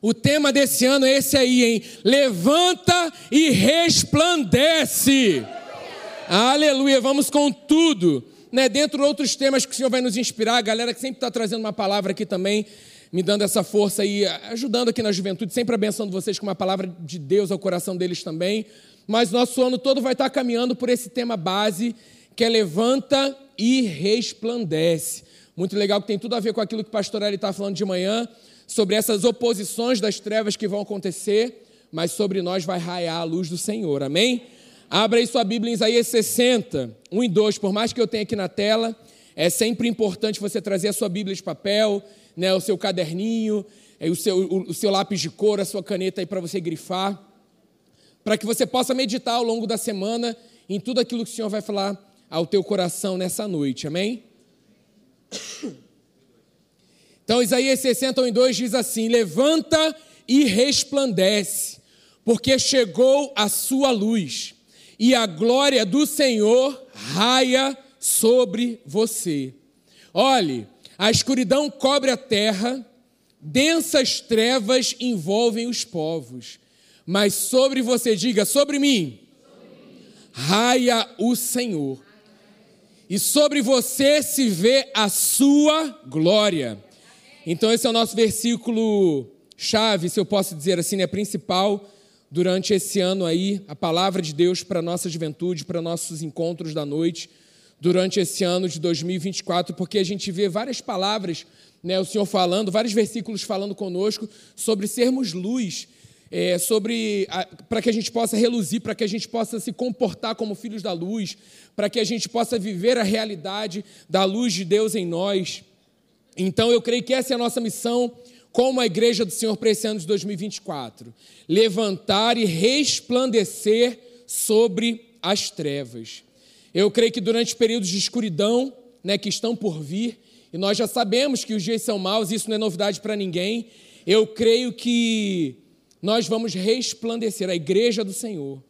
O tema desse ano é esse aí, hein? Levanta e resplandece. Aleluia, vamos com tudo. Né? Dentro de outros temas que o Senhor vai nos inspirar, a galera que sempre está trazendo uma palavra aqui também, me dando essa força aí, ajudando aqui na juventude, sempre abençoando vocês com uma palavra de Deus ao coração deles também. Mas nosso ano todo vai estar caminhando por esse tema base, que é levanta e resplandece. Muito legal, que tem tudo a ver com aquilo que o pastor Eli está falando de manhã, sobre essas oposições das trevas que vão acontecer, mas sobre nós vai raiar a luz do Senhor, amém? Abra aí sua Bíblia em Isaías 60, 1 e 2, por mais que eu tenha aqui na tela, é sempre importante você trazer a sua Bíblia de papel, né, o seu caderninho, o seu, o, o seu lápis de cor, a sua caneta aí para você grifar, para que você possa meditar ao longo da semana em tudo aquilo que o Senhor vai falar ao teu coração nessa noite, amém? Então, Isaías 60, 2 diz assim: Levanta e resplandece, porque chegou a sua luz, e a glória do Senhor raia sobre você. Olhe, a escuridão cobre a terra, densas trevas envolvem os povos, mas sobre você, diga, sobre mim, raia o Senhor, e sobre você se vê a sua glória. Então, esse é o nosso versículo chave, se eu posso dizer assim, né, principal durante esse ano aí, a palavra de Deus para a nossa juventude, para nossos encontros da noite, durante esse ano de 2024, porque a gente vê várias palavras, né, o Senhor falando, vários versículos falando conosco sobre sermos luz, é, sobre para que a gente possa reluzir, para que a gente possa se comportar como filhos da luz, para que a gente possa viver a realidade da luz de Deus em nós. Então eu creio que essa é a nossa missão como a igreja do Senhor para esse ano de 2024: levantar e resplandecer sobre as trevas. Eu creio que durante períodos de escuridão, né, que estão por vir, e nós já sabemos que os dias são maus, isso não é novidade para ninguém. Eu creio que nós vamos resplandecer a igreja do Senhor.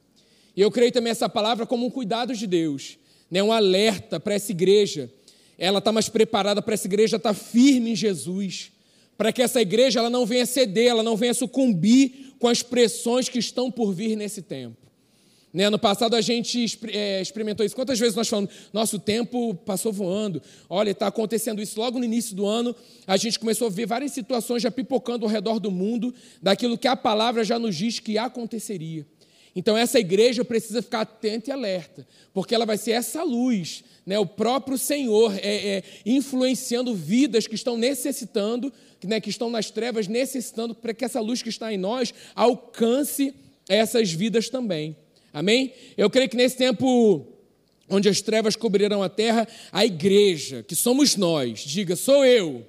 E eu creio também essa palavra como um cuidado de Deus, né, um alerta para essa igreja ela está mais preparada para essa igreja estar tá firme em Jesus, para que essa igreja ela não venha ceder, ela não venha sucumbir com as pressões que estão por vir nesse tempo. Né? No passado a gente é, experimentou isso. Quantas vezes nós falamos, nosso tempo passou voando, olha, está acontecendo isso. Logo no início do ano, a gente começou a ver várias situações já pipocando ao redor do mundo, daquilo que a palavra já nos diz que aconteceria. Então essa igreja precisa ficar atenta e alerta, porque ela vai ser essa luz né, o próprio Senhor é, é, influenciando vidas que estão necessitando, né, que estão nas trevas, necessitando para que essa luz que está em nós alcance essas vidas também. Amém? Eu creio que nesse tempo onde as trevas cobrirão a terra, a igreja, que somos nós, diga, sou eu.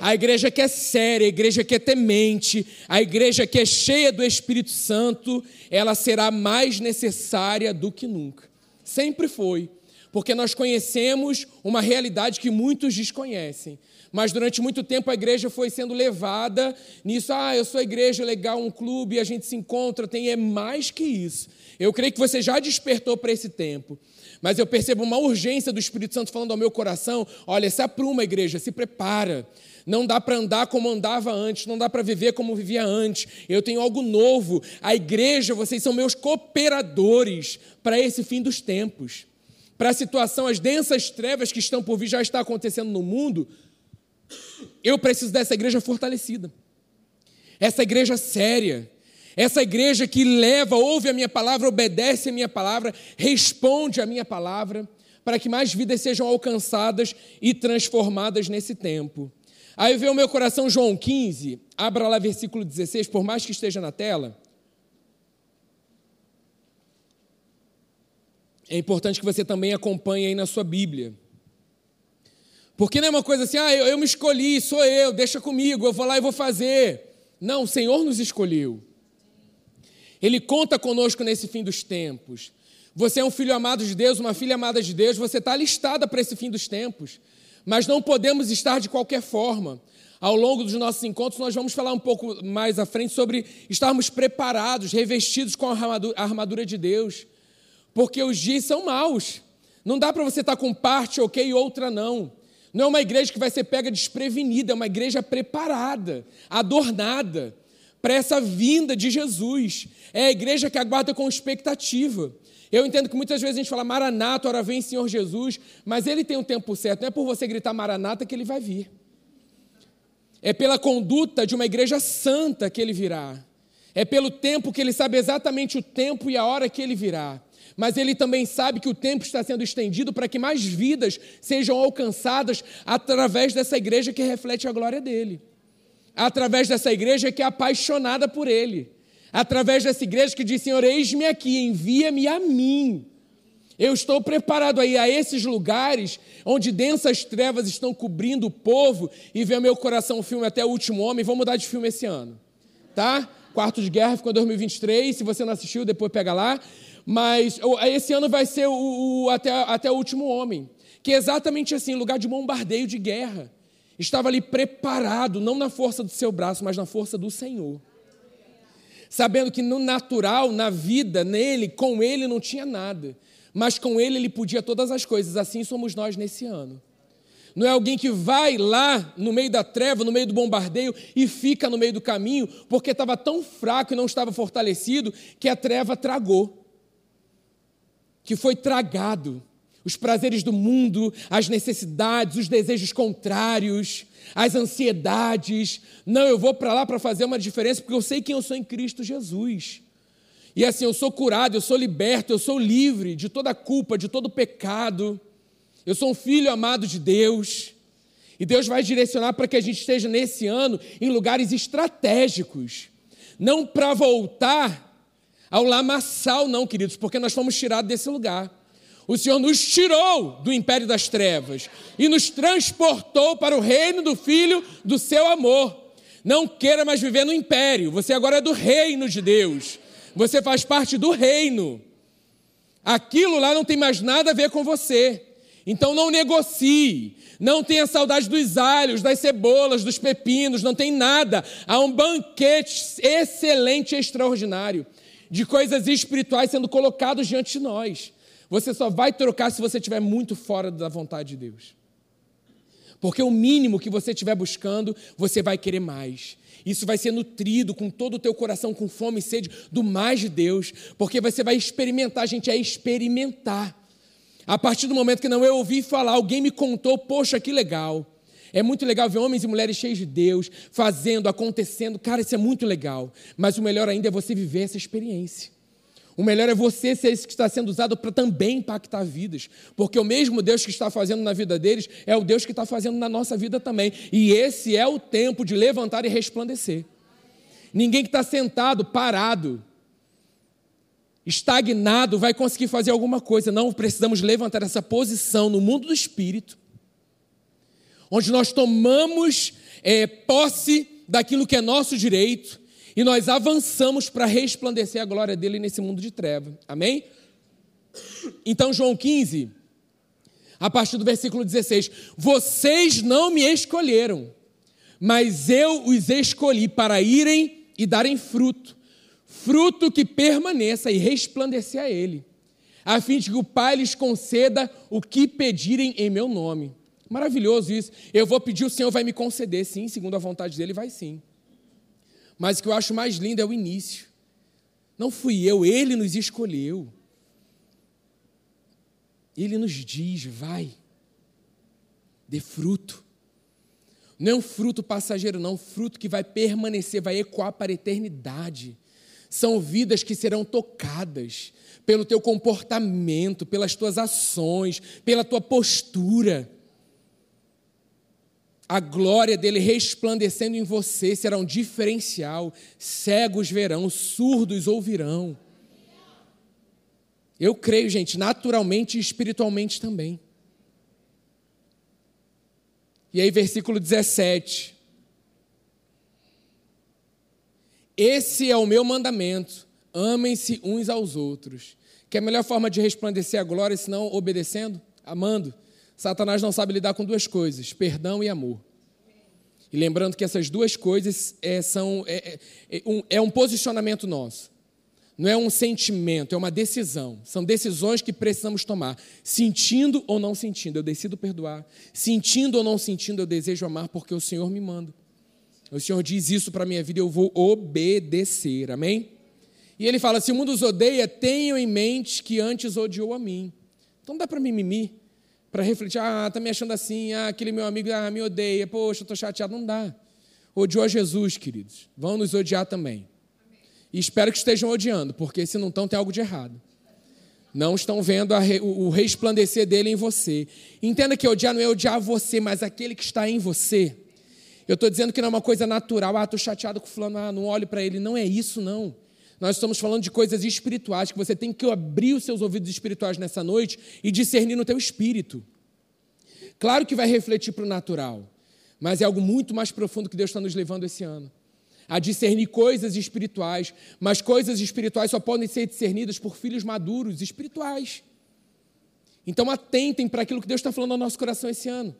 A igreja que é séria, a igreja que é temente, a igreja que é cheia do Espírito Santo, ela será mais necessária do que nunca. Sempre foi porque nós conhecemos uma realidade que muitos desconhecem. Mas durante muito tempo a igreja foi sendo levada nisso. Ah, eu sou igreja legal, um clube, a gente se encontra, tem. É mais que isso. Eu creio que você já despertou para esse tempo. Mas eu percebo uma urgência do Espírito Santo falando ao meu coração: olha, se apruma, igreja, se prepara. Não dá para andar como andava antes, não dá para viver como vivia antes. Eu tenho algo novo. A igreja, vocês são meus cooperadores para esse fim dos tempos para a situação, as densas trevas que estão por vir já está acontecendo no mundo, eu preciso dessa igreja fortalecida. Essa igreja séria, essa igreja que leva, ouve a minha palavra, obedece a minha palavra, responde a minha palavra, para que mais vidas sejam alcançadas e transformadas nesse tempo. Aí veio o meu coração João 15, abra lá versículo 16, por mais que esteja na tela. é importante que você também acompanhe aí na sua Bíblia. Porque não é uma coisa assim, ah, eu, eu me escolhi, sou eu, deixa comigo, eu vou lá e vou fazer. Não, o Senhor nos escolheu. Ele conta conosco nesse fim dos tempos. Você é um filho amado de Deus, uma filha amada de Deus, você está listada para esse fim dos tempos. Mas não podemos estar de qualquer forma. Ao longo dos nossos encontros, nós vamos falar um pouco mais à frente sobre estarmos preparados, revestidos com a armadura, de Deus porque os dias são maus. Não dá para você estar tá com parte ok e outra não. Não é uma igreja que vai ser pega desprevenida, é uma igreja preparada, adornada, para essa vinda de Jesus. É a igreja que aguarda com expectativa. Eu entendo que muitas vezes a gente fala Maranata, ora vem Senhor Jesus, mas ele tem um tempo certo. Não é por você gritar Maranata que ele vai vir. É pela conduta de uma igreja santa que ele virá. É pelo tempo que ele sabe exatamente o tempo e a hora que ele virá. Mas ele também sabe que o tempo está sendo estendido para que mais vidas sejam alcançadas através dessa igreja que reflete a glória dele. Através dessa igreja que é apaixonada por ele. Através dessa igreja que diz: Senhor, eis-me aqui, envia-me a mim. Eu estou preparado aí a esses lugares onde densas trevas estão cobrindo o povo e ver meu coração o filme até o último homem. Vou mudar de filme esse ano, tá? Quarto de Guerra ficou em 2023. Se você não assistiu, depois pega lá. Mas esse ano vai ser o, o até, até o último homem, que é exatamente assim, lugar de bombardeio de guerra. Estava ali preparado, não na força do seu braço, mas na força do Senhor. Sabendo que no natural, na vida, nele, com ele não tinha nada mas com ele ele podia todas as coisas. Assim somos nós nesse ano. Não é alguém que vai lá no meio da treva, no meio do bombardeio e fica no meio do caminho, porque estava tão fraco e não estava fortalecido que a treva tragou. Que foi tragado. Os prazeres do mundo, as necessidades, os desejos contrários, as ansiedades. Não, eu vou para lá para fazer uma diferença porque eu sei quem eu sou em Cristo Jesus. E assim, eu sou curado, eu sou liberto, eu sou livre de toda culpa, de todo pecado. Eu sou um filho amado de Deus. E Deus vai direcionar para que a gente esteja nesse ano em lugares estratégicos. Não para voltar ao lamaçal, não, queridos, porque nós fomos tirados desse lugar. O Senhor nos tirou do império das trevas e nos transportou para o reino do Filho do seu amor. Não queira mais viver no império, você agora é do reino de Deus. Você faz parte do reino. Aquilo lá não tem mais nada a ver com você. Então não negocie. Não tenha saudade dos alhos, das cebolas, dos pepinos, não tem nada. Há um banquete excelente e extraordinário de coisas espirituais sendo colocados diante de nós. Você só vai trocar se você estiver muito fora da vontade de Deus. Porque o mínimo que você estiver buscando, você vai querer mais. Isso vai ser nutrido com todo o teu coração, com fome e sede do mais de Deus, porque você vai experimentar, gente é experimentar. A partir do momento que não eu ouvi falar, alguém me contou, poxa, que legal. É muito legal ver homens e mulheres cheios de Deus, fazendo, acontecendo. Cara, isso é muito legal. Mas o melhor ainda é você viver essa experiência. O melhor é você ser esse que está sendo usado para também impactar vidas. Porque o mesmo Deus que está fazendo na vida deles é o Deus que está fazendo na nossa vida também. E esse é o tempo de levantar e resplandecer. Ninguém que está sentado, parado, estagnado, vai conseguir fazer alguma coisa. Não precisamos levantar essa posição no mundo do espírito, onde nós tomamos é, posse daquilo que é nosso direito e nós avançamos para resplandecer a glória dele nesse mundo de treva. Amém? Então, João 15, a partir do versículo 16: Vocês não me escolheram, mas eu os escolhi para irem e darem fruto, fruto que permaneça e resplandecer a ele, a fim de que o Pai lhes conceda o que pedirem em meu nome. Maravilhoso isso. Eu vou pedir, o Senhor vai me conceder, sim, segundo a vontade dele, vai sim. Mas o que eu acho mais lindo é o início. Não fui eu, ele nos escolheu. Ele nos diz: vai, dê fruto. Não é um fruto passageiro, não, fruto que vai permanecer, vai ecoar para a eternidade. São vidas que serão tocadas pelo teu comportamento, pelas tuas ações, pela tua postura a glória dele resplandecendo em você será um diferencial. Cegos verão, surdos ouvirão. Eu creio, gente, naturalmente e espiritualmente também. E aí, versículo 17. Esse é o meu mandamento: amem-se uns aos outros. Que é a melhor forma de resplandecer a glória, senão obedecendo? Amando. Satanás não sabe lidar com duas coisas: perdão e amor. E lembrando que essas duas coisas é, são, é, é, um, é um posicionamento nosso. Não é um sentimento, é uma decisão. São decisões que precisamos tomar. Sentindo ou não sentindo, eu decido perdoar. Sentindo ou não sentindo, eu desejo amar porque o Senhor me manda. O Senhor diz isso para a minha vida, eu vou obedecer. Amém? E ele fala: se o mundo os odeia, tenham em mente que antes odiou a mim. Então dá para mimimi, para refletir: ah, está me achando assim, ah, aquele meu amigo ah, me odeia, poxa, estou chateado. Não dá. Odiou Jesus, queridos. Vão nos odiar também. E espero que estejam odiando, porque se não estão, tem algo de errado. Não estão vendo re, o, o resplandecer dele em você. Entenda que odiar não é odiar você, mas aquele que está em você. Eu estou dizendo que não é uma coisa natural. Ah, estou chateado com o fulano, ah, não olho para ele. Não é isso, não. Nós estamos falando de coisas espirituais, que você tem que abrir os seus ouvidos espirituais nessa noite e discernir no teu espírito. Claro que vai refletir para o natural, mas é algo muito mais profundo que Deus está nos levando esse ano. A discernir coisas espirituais, mas coisas espirituais só podem ser discernidas por filhos maduros espirituais. Então atentem para aquilo que Deus está falando no nosso coração esse ano.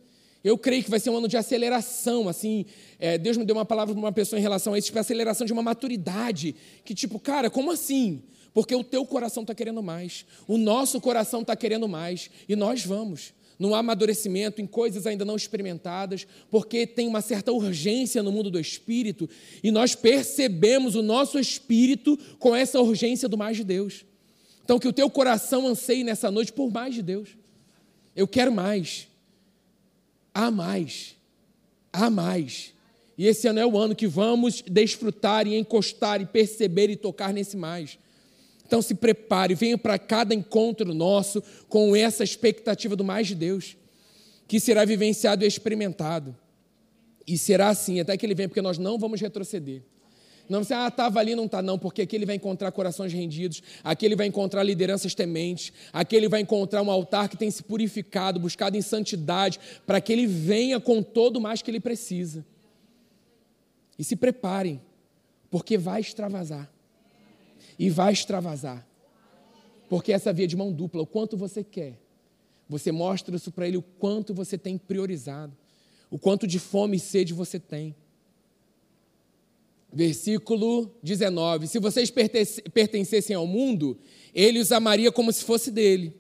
Eu creio que vai ser um ano de aceleração, assim. É, Deus me deu uma palavra para uma pessoa em relação a isso, tipo, aceleração de uma maturidade. Que, tipo, cara, como assim? Porque o teu coração está querendo mais, o nosso coração está querendo mais, e nós vamos. No amadurecimento, em coisas ainda não experimentadas, porque tem uma certa urgência no mundo do espírito, e nós percebemos o nosso espírito com essa urgência do mais de Deus. Então, que o teu coração anseie nessa noite por mais de Deus. Eu quero mais há mais. Há mais. E esse ano é o ano que vamos desfrutar e encostar e perceber e tocar nesse mais. Então se prepare, venha para cada encontro nosso com essa expectativa do mais de Deus, que será vivenciado e experimentado. E será assim até que ele venha, porque nós não vamos retroceder. Não você, ah, estava ali, não está, não, porque aqui ele vai encontrar corações rendidos, aqui ele vai encontrar lideranças tementes, aqui ele vai encontrar um altar que tem se purificado, buscado em santidade, para que ele venha com todo o mais que ele precisa. E se preparem, porque vai extravasar. E vai extravasar. Porque essa via de mão dupla, o quanto você quer, você mostra isso para ele, o quanto você tem priorizado, o quanto de fome e sede você tem. Versículo 19: Se vocês pertencessem ao mundo, ele os amaria como se fosse dele.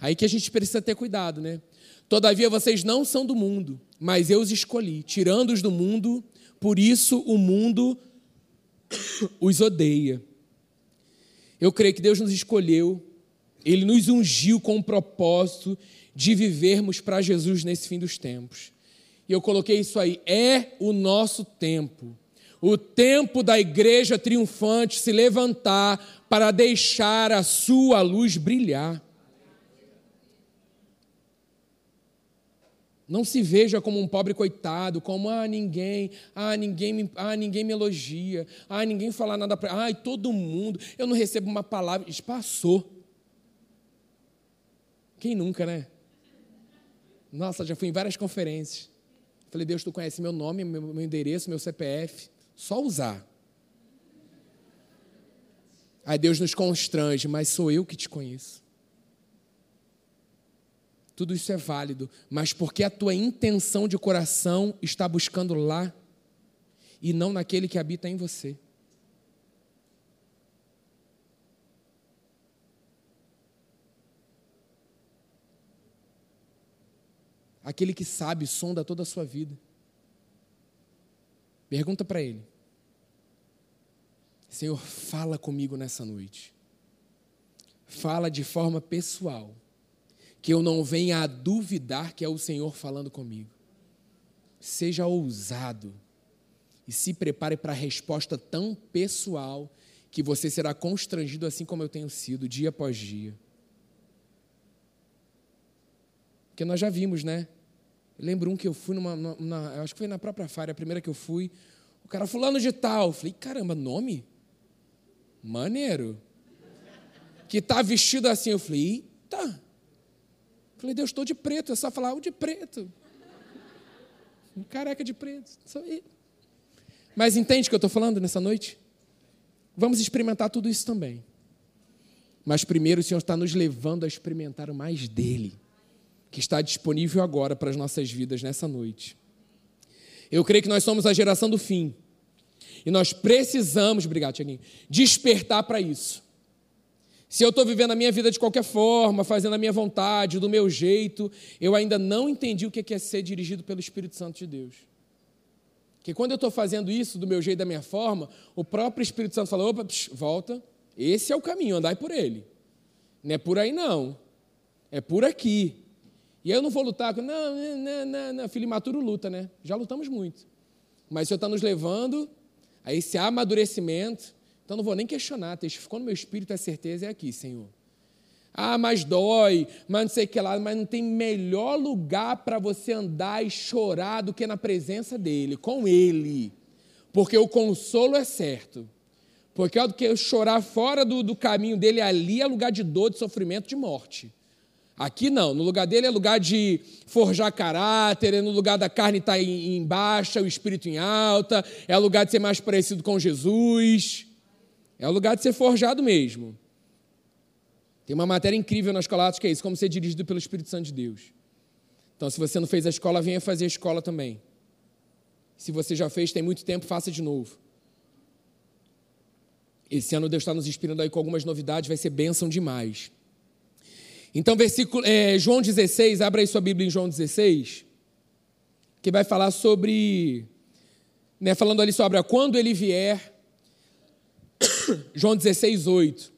Aí que a gente precisa ter cuidado, né? Todavia vocês não são do mundo, mas eu os escolhi, tirando-os do mundo, por isso o mundo os odeia. Eu creio que Deus nos escolheu, Ele nos ungiu com o propósito de vivermos para Jesus nesse fim dos tempos. E eu coloquei isso aí, é o nosso tempo o tempo da igreja triunfante se levantar para deixar a sua luz brilhar. Não se veja como um pobre coitado, como ah, ninguém, ah, ninguém me, ah, ninguém me elogia, ah, ninguém fala nada para, ai, todo mundo, eu não recebo uma palavra, isso passou. Quem nunca, né? Nossa, já fui em várias conferências. Falei, Deus, tu conhece meu nome, meu, meu endereço, meu CPF. Só usar. Aí Deus nos constrange, mas sou eu que te conheço. Tudo isso é válido, mas porque a tua intenção de coração está buscando lá e não naquele que habita em você. Aquele que sabe, sonda toda a sua vida. Pergunta para ele: Senhor, fala comigo nessa noite. Fala de forma pessoal, que eu não venha a duvidar que é o Senhor falando comigo. Seja ousado e se prepare para a resposta tão pessoal que você será constrangido assim como eu tenho sido dia após dia. Porque nós já vimos, né? Eu lembro um que eu fui numa, numa, acho que foi na própria Fária, a primeira que eu fui, o cara fulano de tal, eu falei, caramba, nome? Maneiro. Que tá vestido assim. Eu falei, eita. Falei, Deus, estou de preto. É só falar, o de preto. Um careca de preto. Mas entende o que eu estou falando nessa noite? Vamos experimentar tudo isso também. Mas primeiro o Senhor está nos levando a experimentar mais dele, que está disponível agora para as nossas vidas nessa noite. Eu creio que nós somos a geração do fim. E nós precisamos, obrigado, Tiaguinho, despertar para isso. Se eu estou vivendo a minha vida de qualquer forma, fazendo a minha vontade, do meu jeito, eu ainda não entendi o que é ser dirigido pelo Espírito Santo de Deus. Que quando eu estou fazendo isso do meu jeito, da minha forma, o próprio Espírito Santo fala: opa, psh, volta, esse é o caminho, andai por ele. Não é por aí, não. É por aqui. E aí eu não vou lutar com. Não, não, não, não. filho imaturo luta, né? Já lutamos muito. Mas o Senhor está nos levando a esse amadurecimento. Então não vou nem questionar. Testificou no meu espírito, a certeza é aqui, Senhor. Ah, mas dói, mas não sei o que lá, mas não tem melhor lugar para você andar e chorar do que na presença dele, com ele. Porque o consolo é certo. Porque é do que eu chorar fora do, do caminho dele, ali é lugar de dor, de sofrimento, de morte. Aqui não, no lugar dele é lugar de forjar caráter, é no lugar da carne estar tá em, em baixa, o espírito em alta, é lugar de ser mais parecido com Jesus, é lugar de ser forjado mesmo. Tem uma matéria incrível na escola que é isso, como ser dirigido pelo Espírito Santo de Deus. Então, se você não fez a escola, venha fazer a escola também. Se você já fez, tem muito tempo, faça de novo. Esse ano Deus está nos inspirando aí com algumas novidades, vai ser bênção demais. Então, versículo, é, João 16, abra aí sua Bíblia em João 16, que vai falar sobre, né, falando ali sobre quando ele vier, João 16, 8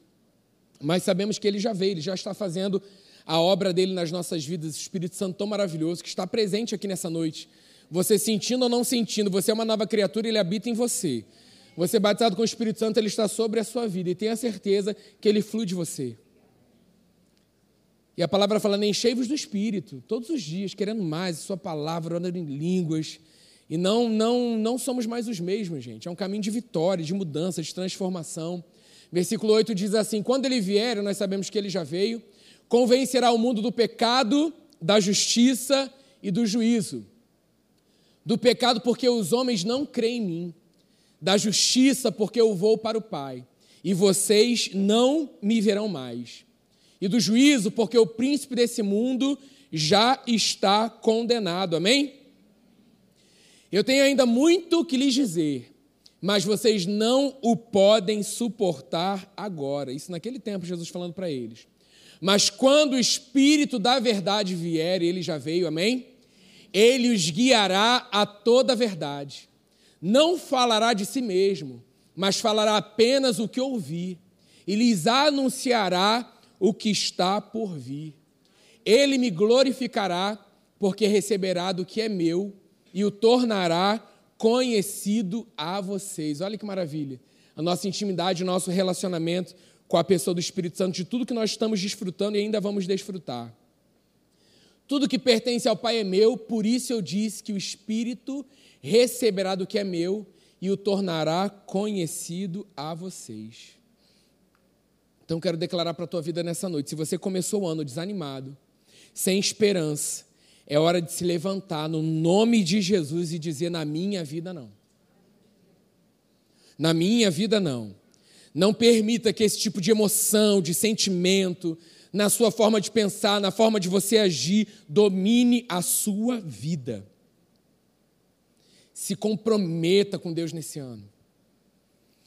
mas sabemos que ele já veio, ele já está fazendo a obra dele nas nossas vidas, o Espírito Santo tão maravilhoso que está presente aqui nessa noite. Você sentindo ou não sentindo, você é uma nova criatura, ele habita em você. Você é batizado com o Espírito Santo, ele está sobre a sua vida e tenha certeza que ele flui de você. E a palavra fala: enchei-vos do Espírito, todos os dias, querendo mais, Sua palavra, orando em línguas. E não, não, não somos mais os mesmos, gente. É um caminho de vitória, de mudança, de transformação. Versículo 8 diz assim: Quando ele vier, nós sabemos que ele já veio, convencerá o mundo do pecado, da justiça e do juízo. Do pecado, porque os homens não creem em mim. Da justiça, porque eu vou para o Pai, e vocês não me verão mais. E do juízo, porque o príncipe desse mundo já está condenado. Amém? Eu tenho ainda muito que lhes dizer mas vocês não o podem suportar agora. Isso naquele tempo, Jesus falando para eles. Mas quando o Espírito da verdade vier, ele já veio, amém? Ele os guiará a toda a verdade. Não falará de si mesmo, mas falará apenas o que ouvir, e lhes anunciará o que está por vir. Ele me glorificará, porque receberá do que é meu e o tornará conhecido a vocês. Olha que maravilha. A nossa intimidade, o nosso relacionamento com a pessoa do Espírito Santo, de tudo que nós estamos desfrutando e ainda vamos desfrutar. Tudo que pertence ao Pai é meu, por isso eu disse que o Espírito receberá do que é meu e o tornará conhecido a vocês. Então quero declarar para a tua vida nessa noite, se você começou o ano desanimado, sem esperança, é hora de se levantar no nome de Jesus e dizer: na minha vida não. Na minha vida não. Não permita que esse tipo de emoção, de sentimento, na sua forma de pensar, na forma de você agir, domine a sua vida. Se comprometa com Deus nesse ano.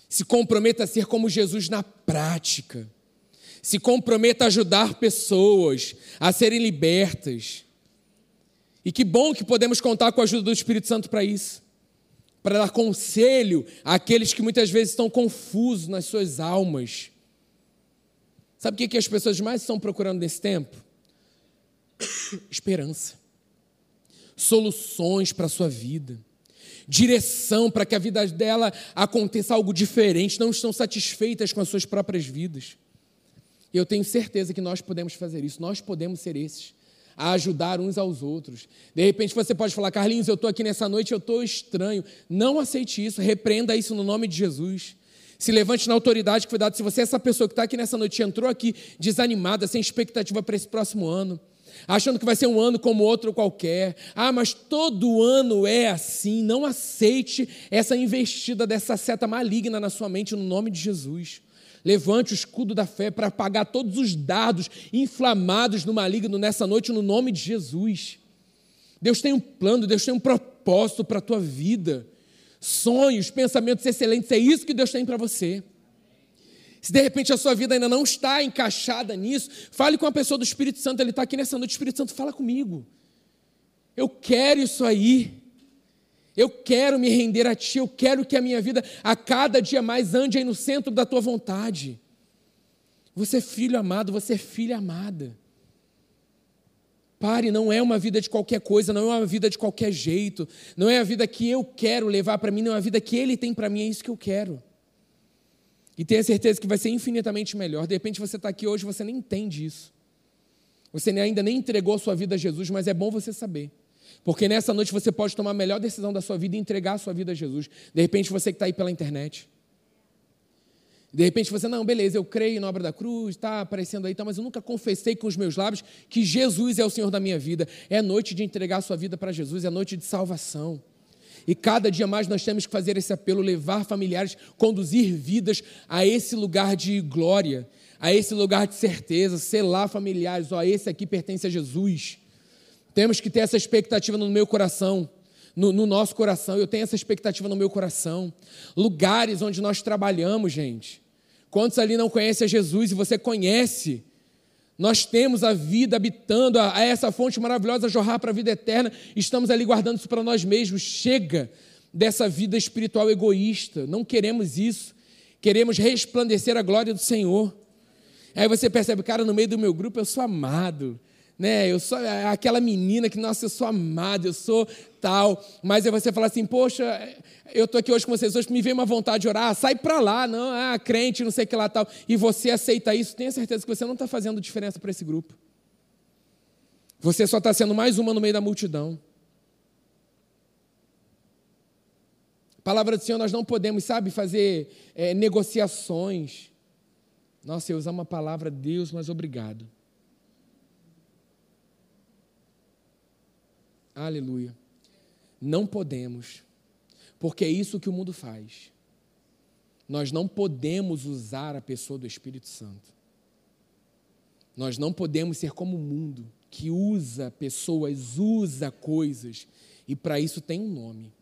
Se comprometa a ser como Jesus na prática. Se comprometa a ajudar pessoas a serem libertas e que bom que podemos contar com a ajuda do Espírito Santo para isso para dar conselho àqueles que muitas vezes estão confusos nas suas almas. Sabe o que as pessoas mais estão procurando nesse tempo? Esperança, soluções para a sua vida, direção para que a vida dela aconteça algo diferente, não estão satisfeitas com as suas próprias vidas. Eu tenho certeza que nós podemos fazer isso, nós podemos ser esses a ajudar uns aos outros. De repente você pode falar, Carlinhos, eu estou aqui nessa noite, eu estou estranho. Não aceite isso, repreenda isso no nome de Jesus. Se levante na autoridade que foi dada. Se você é essa pessoa que está aqui nessa noite, entrou aqui desanimada, sem expectativa para esse próximo ano, achando que vai ser um ano como outro qualquer. Ah, mas todo ano é assim. Não aceite essa investida dessa seta maligna na sua mente no nome de Jesus. Levante o escudo da fé para apagar todos os dados inflamados no maligno nessa noite, no nome de Jesus. Deus tem um plano, Deus tem um propósito para a tua vida. Sonhos, pensamentos excelentes, é isso que Deus tem para você. Se de repente a sua vida ainda não está encaixada nisso, fale com a pessoa do Espírito Santo, ele está aqui nessa noite, Espírito Santo, fala comigo. Eu quero isso aí. Eu quero me render a Ti, eu quero que a minha vida a cada dia mais ande aí no centro da Tua vontade. Você é filho amado, você é filha amada. Pare, não é uma vida de qualquer coisa, não é uma vida de qualquer jeito, não é a vida que eu quero levar para mim, não é a vida que Ele tem para mim, é isso que eu quero. E tenha certeza que vai ser infinitamente melhor. De repente você está aqui hoje, você nem entende isso. Você ainda nem entregou a sua vida a Jesus, mas é bom você saber. Porque nessa noite você pode tomar a melhor decisão da sua vida e entregar a sua vida a Jesus. De repente você que está aí pela internet. De repente você, não, beleza, eu creio na obra da cruz, está aparecendo aí, tá, mas eu nunca confessei com os meus lábios que Jesus é o Senhor da minha vida. É noite de entregar a sua vida para Jesus, é noite de salvação. E cada dia mais nós temos que fazer esse apelo, levar familiares, conduzir vidas a esse lugar de glória, a esse lugar de certeza, selar familiares, ó, esse aqui pertence a Jesus. Temos que ter essa expectativa no meu coração, no, no nosso coração. Eu tenho essa expectativa no meu coração. Lugares onde nós trabalhamos, gente. Quantos ali não conhecem a Jesus e você conhece? Nós temos a vida habitando, a, essa fonte maravilhosa a jorrar para a vida eterna, estamos ali guardando isso para nós mesmos. Chega dessa vida espiritual egoísta, não queremos isso. Queremos resplandecer a glória do Senhor. Aí você percebe, cara, no meio do meu grupo eu sou amado, né? Eu sou aquela menina que, nossa, eu sou amada, eu sou tal. Mas aí você fala assim, poxa, eu estou aqui hoje com vocês, hoje me veio uma vontade de orar, sai para lá, não, ah, crente, não sei o que lá tal. E você aceita isso, tenha certeza que você não está fazendo diferença para esse grupo. Você só está sendo mais uma no meio da multidão. Palavra do Senhor, nós não podemos, sabe, fazer é, negociações. Nossa, eu usar uma palavra, Deus, mas obrigado. Aleluia. Não podemos, porque é isso que o mundo faz. Nós não podemos usar a pessoa do Espírito Santo. Nós não podemos ser como o mundo, que usa pessoas, usa coisas, e para isso tem um nome.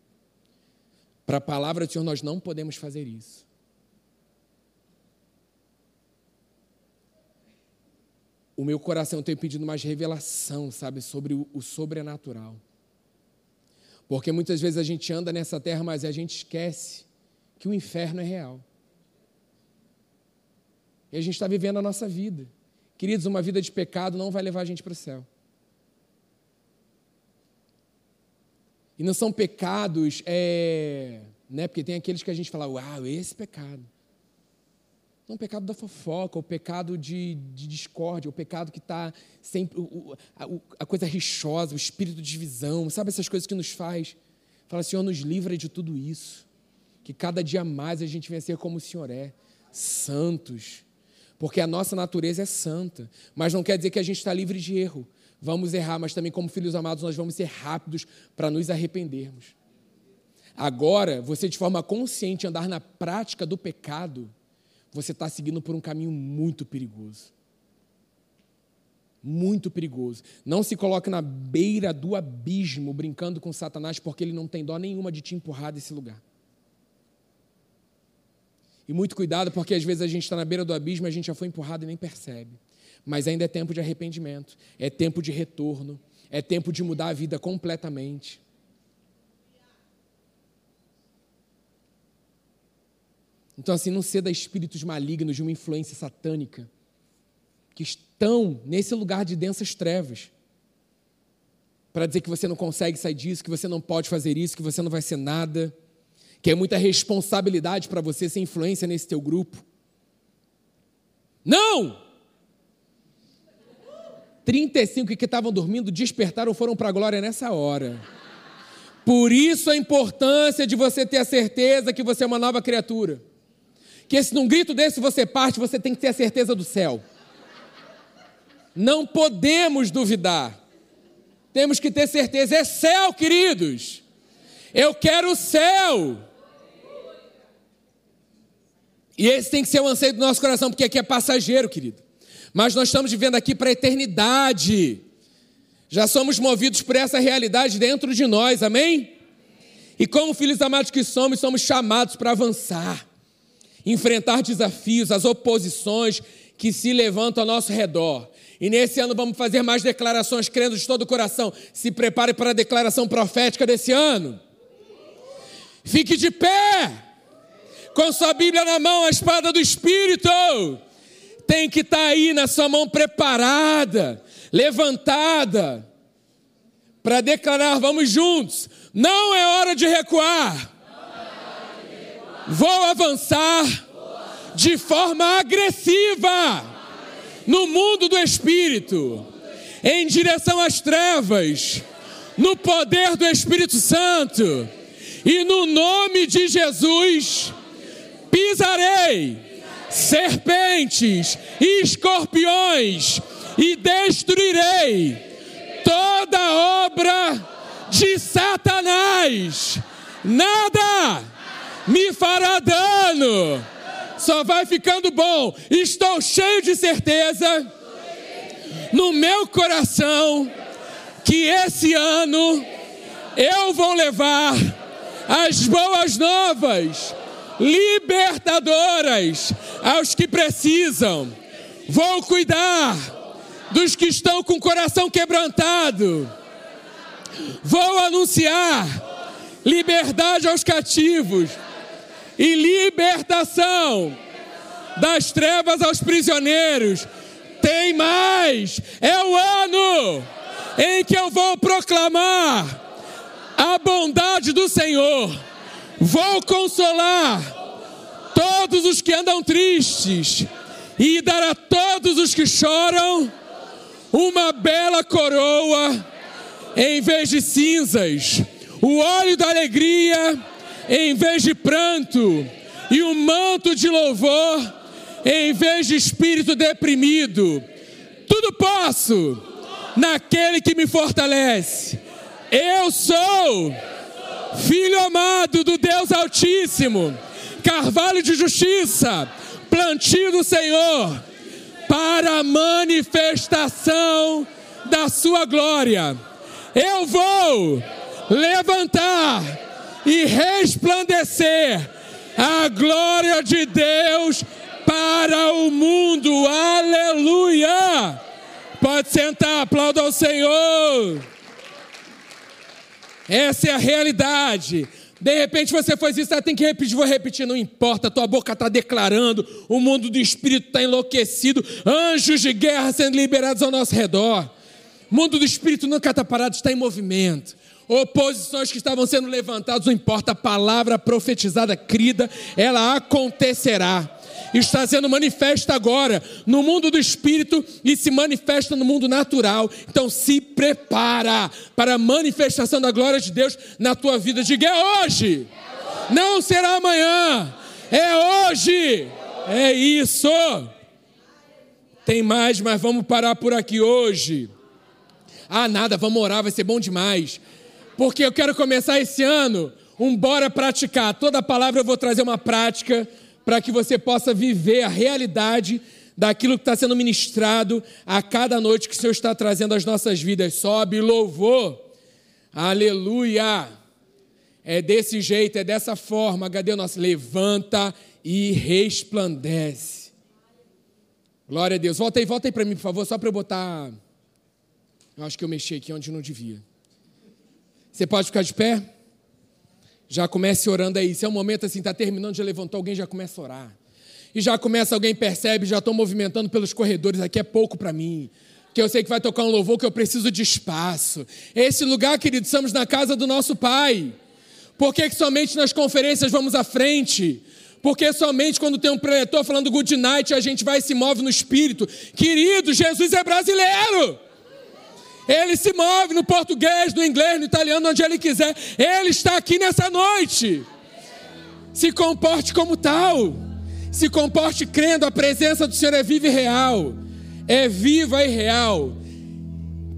Para a palavra do Senhor, nós não podemos fazer isso. O meu coração tem pedido mais revelação, sabe, sobre o, o sobrenatural. Porque muitas vezes a gente anda nessa terra, mas a gente esquece que o inferno é real. E a gente está vivendo a nossa vida. Queridos, uma vida de pecado não vai levar a gente para o céu. E não são pecados, é, né? Porque tem aqueles que a gente fala, uau, esse pecado. Não o pecado da fofoca, o pecado de, de discórdia, o pecado que está sempre. O, a, a, coisa rixosa, o espírito de divisão, sabe essas coisas que nos faz? Fala, Senhor, nos livra de tudo isso. Que cada dia mais a gente venha ser como o Senhor é, santos. Porque a nossa natureza é santa. Mas não quer dizer que a gente está livre de erro. Vamos errar, mas também, como filhos amados, nós vamos ser rápidos para nos arrependermos. Agora, você de forma consciente andar na prática do pecado você está seguindo por um caminho muito perigoso. Muito perigoso. Não se coloque na beira do abismo brincando com Satanás, porque ele não tem dó nenhuma de te empurrar desse lugar. E muito cuidado, porque às vezes a gente está na beira do abismo e a gente já foi empurrado e nem percebe. Mas ainda é tempo de arrependimento, é tempo de retorno, é tempo de mudar a vida completamente. Então, assim, não ceda a espíritos malignos de uma influência satânica que estão nesse lugar de densas trevas para dizer que você não consegue sair disso, que você não pode fazer isso, que você não vai ser nada, que é muita responsabilidade para você ser influência nesse teu grupo. Não! 35 que estavam dormindo despertaram foram para a glória nessa hora. Por isso a importância de você ter a certeza que você é uma nova criatura que se num grito desse você parte, você tem que ter a certeza do céu. Não podemos duvidar. Temos que ter certeza. É céu, queridos. Eu quero o céu. E esse tem que ser o anseio do nosso coração, porque aqui é passageiro, querido. Mas nós estamos vivendo aqui para a eternidade. Já somos movidos por essa realidade dentro de nós, amém? E como filhos amados que somos, somos chamados para avançar enfrentar desafios, as oposições que se levantam ao nosso redor. E nesse ano vamos fazer mais declarações, crendo de todo o coração. Se prepare para a declaração profética desse ano. Fique de pé, com sua Bíblia na mão, a espada do Espírito. Tem que estar tá aí na sua mão preparada, levantada, para declarar: vamos juntos, não é hora de recuar. Vou avançar de forma agressiva no mundo do Espírito, em direção às trevas, no poder do Espírito Santo e no nome de Jesus pisarei serpentes e escorpiões e destruirei toda obra de Satanás. Nada me fará dano. Só vai ficando bom. Estou cheio de certeza no meu coração que esse ano eu vou levar as boas novas, libertadoras aos que precisam. Vou cuidar dos que estão com o coração quebrantado. Vou anunciar liberdade aos cativos e libertação das trevas aos prisioneiros. Tem mais, é o ano em que eu vou proclamar a bondade do Senhor. Vou consolar todos os que andam tristes e dar a todos os que choram uma bela coroa em vez de cinzas, o óleo da alegria em vez de pranto e o manto de louvor em vez de espírito deprimido. Tudo posso naquele que me fortalece. Eu sou filho amado do Deus Altíssimo, carvalho de justiça, plantio do Senhor, para a manifestação da sua glória. Eu vou levantar e resplandecer a glória de Deus para o mundo. Aleluia! Pode sentar, aplauda ao Senhor. Essa é a realidade. De repente você faz isso, ah, tem que repetir, vou repetir, não importa, tua boca está declarando, o mundo do espírito está enlouquecido, anjos de guerra sendo liberados ao nosso redor. O mundo do espírito nunca está parado, está em movimento. Oposições que estavam sendo levantadas, não importa, a palavra profetizada, crida, ela acontecerá está sendo manifesta agora no mundo do espírito e se manifesta no mundo natural. Então se prepara para a manifestação da glória de Deus na tua vida. Diga é hoje. Não será amanhã. É hoje. É isso. Tem mais, mas vamos parar por aqui hoje. Ah, nada, vamos orar, vai ser bom demais. Porque eu quero começar esse ano um bora praticar. Toda palavra eu vou trazer uma prática para que você possa viver a realidade daquilo que está sendo ministrado a cada noite que o Senhor está trazendo às nossas vidas. Sobe louvor. Aleluia. É desse jeito, é dessa forma. Cadê o nosso? Levanta e resplandece. Glória a Deus. Volta aí, volta aí para mim, por favor, só para eu botar. Eu acho que eu mexi aqui onde não devia. Você pode ficar de pé? Já comece orando aí. Se é um momento assim, está terminando, já levantou alguém, já começa a orar. E já começa, alguém percebe, já estou movimentando pelos corredores, aqui é pouco para mim. Que eu sei que vai tocar um louvor que eu preciso de espaço. Esse lugar, querido, estamos na casa do nosso Pai. Por que, que somente nas conferências vamos à frente? Porque somente quando tem um preletor falando good night a gente vai e se move no espírito. Querido, Jesus é brasileiro. Ele se move no português, no inglês, no italiano, onde ele quiser. Ele está aqui nessa noite. Se comporte como tal. Se comporte crendo, a presença do Senhor é viva e real. É viva e real.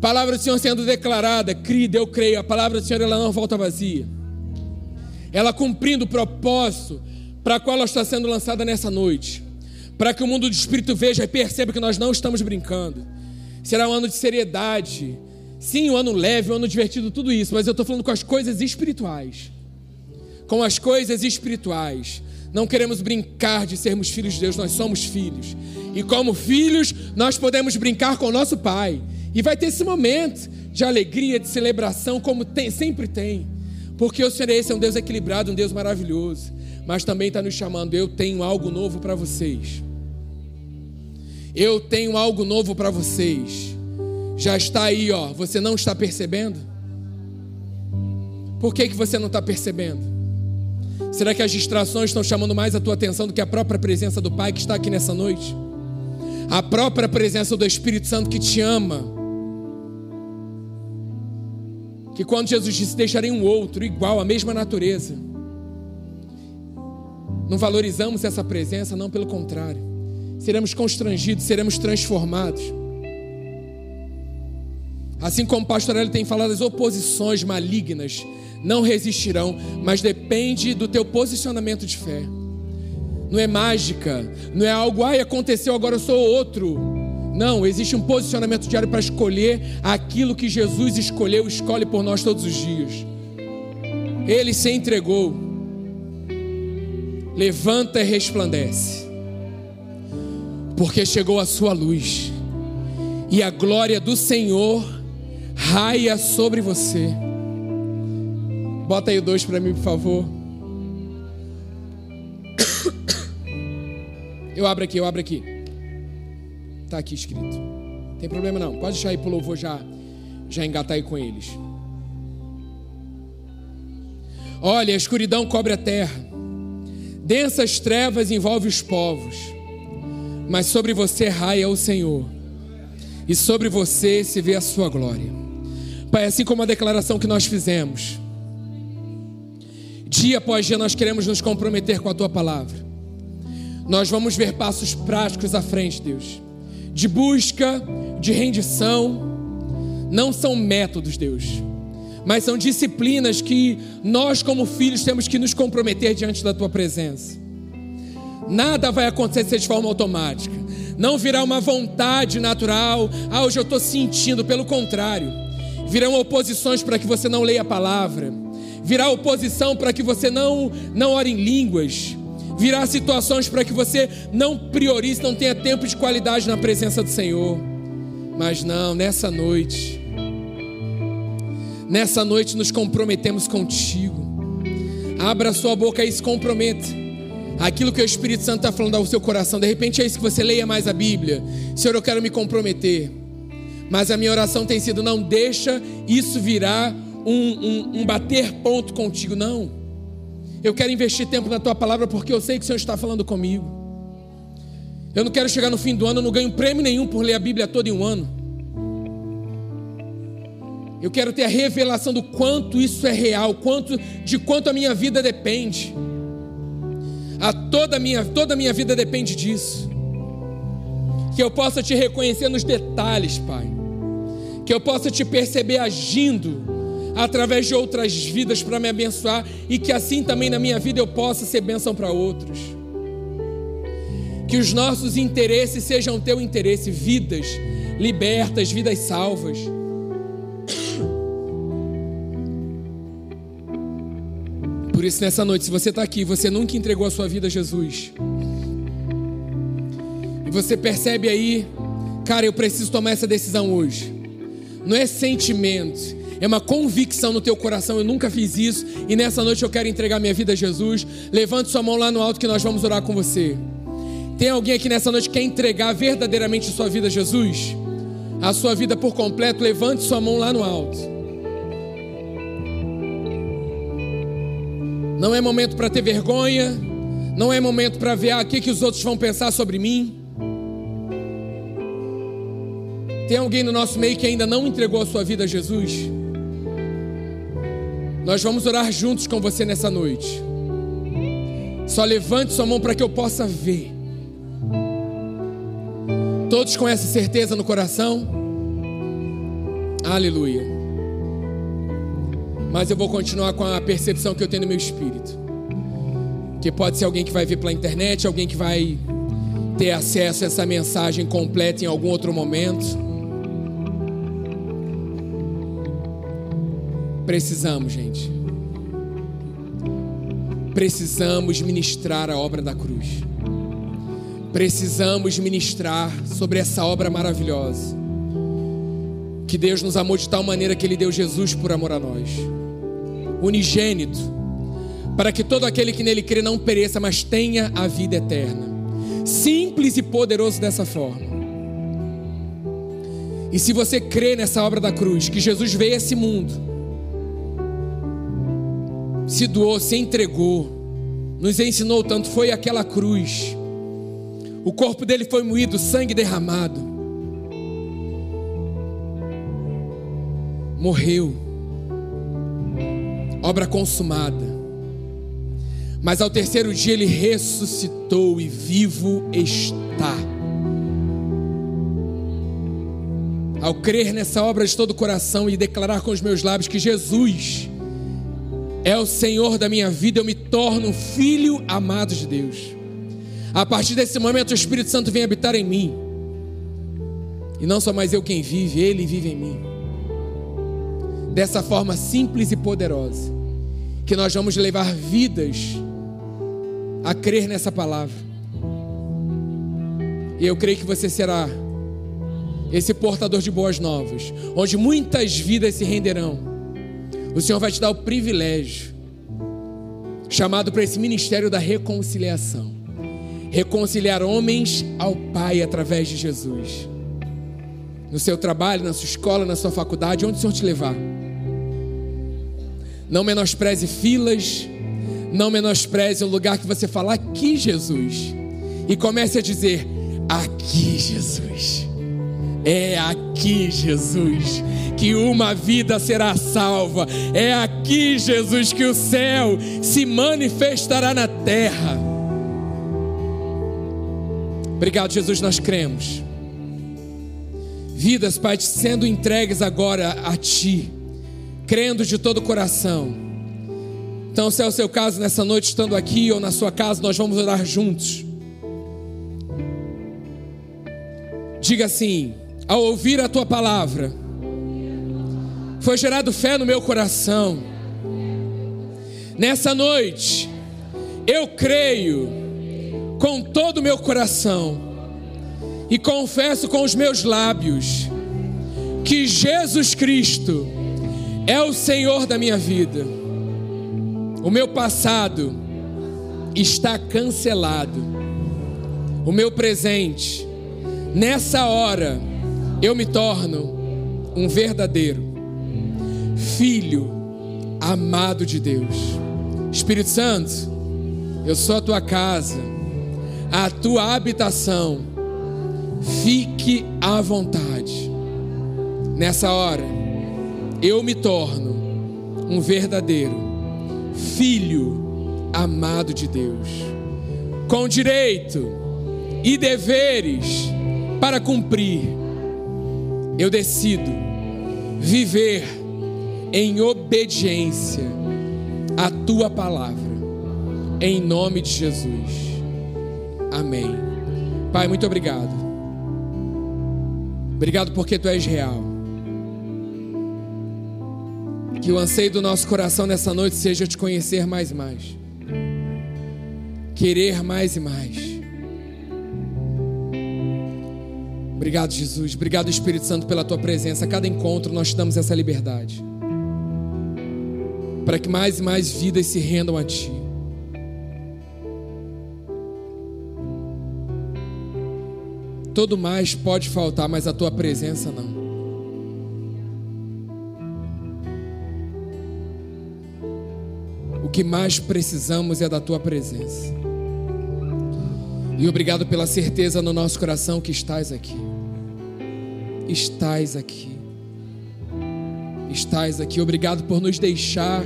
palavra do Senhor sendo declarada, crida, eu creio. A palavra do Senhor ela não volta vazia. Ela cumprindo o propósito para a qual ela está sendo lançada nessa noite. Para que o mundo do espírito veja e perceba que nós não estamos brincando Será um ano de seriedade. Sim, um ano leve, um ano divertido, tudo isso, mas eu estou falando com as coisas espirituais. Com as coisas espirituais. Não queremos brincar de sermos filhos de Deus, nós somos filhos. E como filhos, nós podemos brincar com o nosso Pai. E vai ter esse momento de alegria, de celebração, como tem, sempre tem. Porque o Senhor esse é um Deus equilibrado, um Deus maravilhoso. Mas também está nos chamando, eu tenho algo novo para vocês. Eu tenho algo novo para vocês. Já está aí, ó. Você não está percebendo? Por que, que você não está percebendo? Será que as distrações estão chamando mais a tua atenção do que a própria presença do Pai que está aqui nessa noite? A própria presença do Espírito Santo que te ama. Que quando Jesus disse: Deixarei um outro igual, a mesma natureza. Não valorizamos essa presença, não, pelo contrário. Seremos constrangidos, seremos transformados. Assim como o pastor Eli tem falado, as oposições malignas não resistirão, mas depende do teu posicionamento de fé. Não é mágica, não é algo, ai, aconteceu, agora eu sou outro. Não, existe um posicionamento diário para escolher aquilo que Jesus escolheu, escolhe por nós todos os dias. Ele se entregou. Levanta e resplandece, porque chegou a sua luz, e a glória do Senhor raia sobre você. Bota aí o dois para mim, por favor. Eu abro aqui, eu abro aqui. Está aqui escrito. Tem problema não. Pode deixar aí pro louvor já, já engatar aí com eles. Olha, a escuridão cobre a terra. Densas trevas envolve os povos. Mas sobre você raia o Senhor. E sobre você se vê a sua glória. Pai, assim como a declaração que nós fizemos, dia após dia nós queremos nos comprometer com a tua palavra. Nós vamos ver passos práticos à frente, Deus, de busca, de rendição. Não são métodos, Deus, mas são disciplinas que nós, como filhos, temos que nos comprometer diante da tua presença. Nada vai acontecer de forma automática. Não virá uma vontade natural. Ah, hoje eu estou sentindo. Pelo contrário, virão oposições para que você não leia a palavra, virá oposição para que você não, não ore em línguas, virá situações para que você não priorize, não tenha tempo de qualidade na presença do Senhor. Mas não, nessa noite, nessa noite nos comprometemos contigo. Abra sua boca e se comprometa. Aquilo que o Espírito Santo está falando ao seu coração, de repente é isso que você leia mais a Bíblia. Senhor, eu quero me comprometer. Mas a minha oração tem sido: não deixa isso virar um, um, um, bater ponto contigo, não. Eu quero investir tempo na tua palavra porque eu sei que o Senhor está falando comigo. Eu não quero chegar no fim do ano, eu não ganho prêmio nenhum por ler a Bíblia toda em um ano. Eu quero ter a revelação do quanto isso é real, quanto de quanto a minha vida depende. A toda a minha, toda minha vida depende disso. Que eu possa te reconhecer nos detalhes, Pai que eu possa te perceber agindo através de outras vidas para me abençoar e que assim também na minha vida eu possa ser bênção para outros. Que os nossos interesses sejam teu interesse, vidas libertas, vidas salvas. Por isso, nessa noite, se você está aqui, você nunca entregou a sua vida a Jesus, e você percebe aí, cara, eu preciso tomar essa decisão hoje não é sentimento, é uma convicção no teu coração. Eu nunca fiz isso e nessa noite eu quero entregar minha vida a Jesus. Levante sua mão lá no alto que nós vamos orar com você. Tem alguém aqui nessa noite que quer entregar verdadeiramente a sua vida a Jesus? A sua vida por completo, levante sua mão lá no alto. Não é momento para ter vergonha, não é momento para ver ah, o que, que os outros vão pensar sobre mim. Tem alguém no nosso meio que ainda não entregou a sua vida a Jesus? Nós vamos orar juntos com você nessa noite. Só levante sua mão para que eu possa ver. Todos com essa certeza no coração? Aleluia. Mas eu vou continuar com a percepção que eu tenho no meu espírito. Que pode ser alguém que vai ver pela internet, alguém que vai ter acesso a essa mensagem completa em algum outro momento. Precisamos, gente. Precisamos ministrar a obra da cruz. Precisamos ministrar sobre essa obra maravilhosa. Que Deus nos amou de tal maneira que Ele deu Jesus por amor a nós. Unigênito, para que todo aquele que nele crê não pereça, mas tenha a vida eterna. Simples e poderoso dessa forma. E se você crê nessa obra da cruz, que Jesus veio a esse mundo, se doou, se entregou, nos ensinou tanto, foi aquela cruz. O corpo dele foi moído, sangue derramado. Morreu. Obra consumada. Mas ao terceiro dia ele ressuscitou e vivo está. Ao crer nessa obra de todo o coração e declarar com os meus lábios que Jesus é o Senhor da minha vida, eu me torno filho amado de Deus. A partir desse momento, o Espírito Santo vem habitar em mim. E não só mais eu quem vive, Ele vive em mim. Dessa forma simples e poderosa, que nós vamos levar vidas a crer nessa palavra. E eu creio que você será esse portador de boas novas, onde muitas vidas se renderão. O Senhor vai te dar o privilégio, chamado para esse ministério da reconciliação reconciliar homens ao Pai através de Jesus. No seu trabalho, na sua escola, na sua faculdade, onde o Senhor te levar. Não menospreze filas, não menospreze o lugar que você fala aqui, Jesus. E comece a dizer: aqui, Jesus. É aqui, Jesus, que uma vida será salva. É aqui, Jesus, que o céu se manifestará na terra. Obrigado, Jesus, nós cremos. Vidas, Pai, sendo entregues agora a Ti, crendo de todo o coração. Então, se é o seu caso nessa noite, estando aqui ou na sua casa, nós vamos orar juntos. Diga assim: ao ouvir a tua palavra, foi gerado fé no meu coração. Nessa noite, eu creio com todo o meu coração e confesso com os meus lábios que Jesus Cristo é o Senhor da minha vida. O meu passado está cancelado. O meu presente, nessa hora, eu me torno um verdadeiro filho amado de Deus. Espírito Santo, eu sou a tua casa, a tua habitação. Fique à vontade. Nessa hora, eu me torno um verdadeiro filho amado de Deus, com direito e deveres para cumprir eu decido viver em obediência à tua palavra, em nome de Jesus. Amém. Pai, muito obrigado. Obrigado porque tu és real. Que o anseio do nosso coração nessa noite seja te conhecer mais e mais, querer mais e mais Obrigado, Jesus. Obrigado, Espírito Santo, pela tua presença. A cada encontro nós te damos essa liberdade. Para que mais e mais vidas se rendam a ti. Todo mais pode faltar, mas a tua presença não. Que mais precisamos é da tua presença. E obrigado pela certeza no nosso coração que estás aqui estás aqui. Estás aqui. Obrigado por nos deixar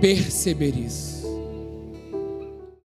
perceber isso.